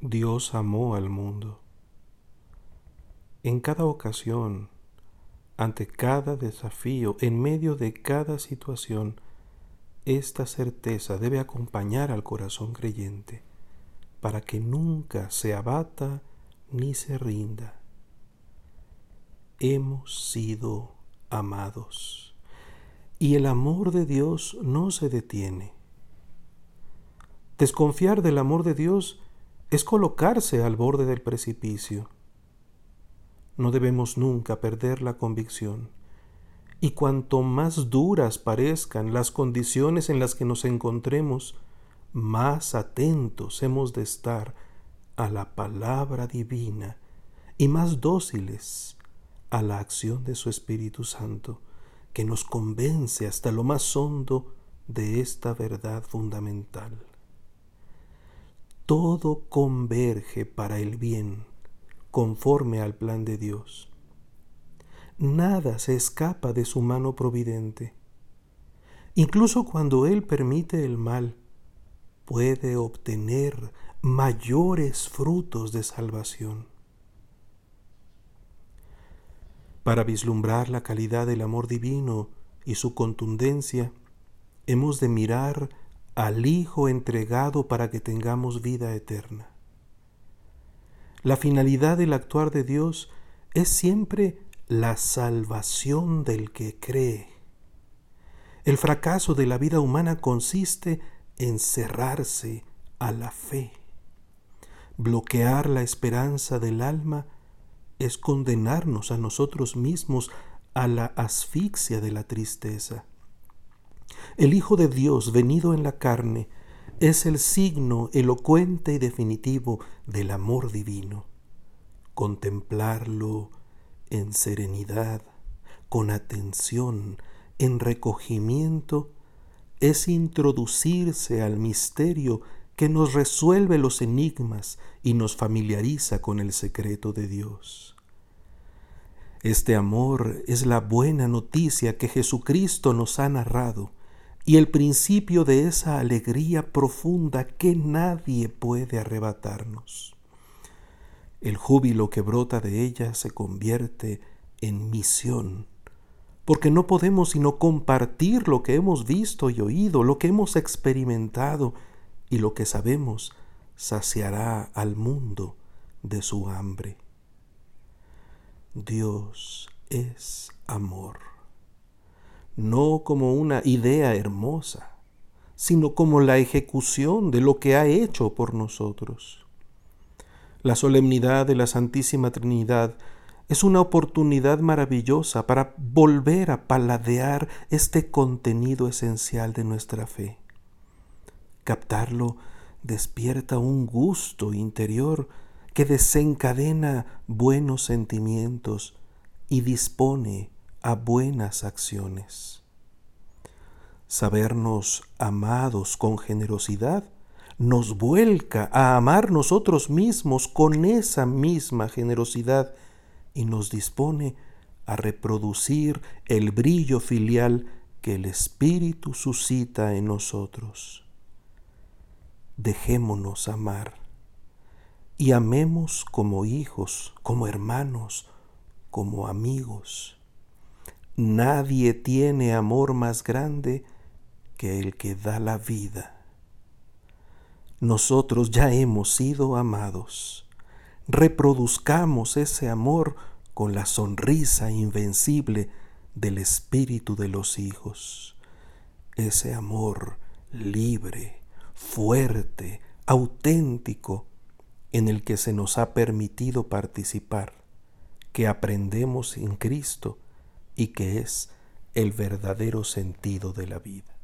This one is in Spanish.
Dios amó al mundo. En cada ocasión, ante cada desafío, en medio de cada situación, esta certeza debe acompañar al corazón creyente para que nunca se abata ni se rinda. Hemos sido amados y el amor de Dios no se detiene. Desconfiar del amor de Dios es colocarse al borde del precipicio. No debemos nunca perder la convicción. Y cuanto más duras parezcan las condiciones en las que nos encontremos, más atentos hemos de estar a la palabra divina y más dóciles a la acción de su Espíritu Santo, que nos convence hasta lo más hondo de esta verdad fundamental todo converge para el bien, conforme al plan de Dios. Nada se escapa de su mano providente. Incluso cuando Él permite el mal, puede obtener mayores frutos de salvación. Para vislumbrar la calidad del amor divino y su contundencia, hemos de mirar al Hijo entregado para que tengamos vida eterna. La finalidad del actuar de Dios es siempre la salvación del que cree. El fracaso de la vida humana consiste en cerrarse a la fe. Bloquear la esperanza del alma es condenarnos a nosotros mismos a la asfixia de la tristeza. El Hijo de Dios venido en la carne es el signo elocuente y definitivo del amor divino. Contemplarlo en serenidad, con atención, en recogimiento, es introducirse al misterio que nos resuelve los enigmas y nos familiariza con el secreto de Dios. Este amor es la buena noticia que Jesucristo nos ha narrado y el principio de esa alegría profunda que nadie puede arrebatarnos. El júbilo que brota de ella se convierte en misión, porque no podemos sino compartir lo que hemos visto y oído, lo que hemos experimentado y lo que sabemos saciará al mundo de su hambre. Dios es amor no como una idea hermosa, sino como la ejecución de lo que ha hecho por nosotros. La solemnidad de la Santísima Trinidad es una oportunidad maravillosa para volver a paladear este contenido esencial de nuestra fe. Captarlo despierta un gusto interior que desencadena buenos sentimientos y dispone a buenas acciones. Sabernos amados con generosidad nos vuelca a amar nosotros mismos con esa misma generosidad y nos dispone a reproducir el brillo filial que el Espíritu suscita en nosotros. Dejémonos amar y amemos como hijos, como hermanos, como amigos. Nadie tiene amor más grande que el que da la vida. Nosotros ya hemos sido amados. Reproduzcamos ese amor con la sonrisa invencible del espíritu de los hijos. Ese amor libre, fuerte, auténtico, en el que se nos ha permitido participar, que aprendemos en Cristo y que es el verdadero sentido de la vida.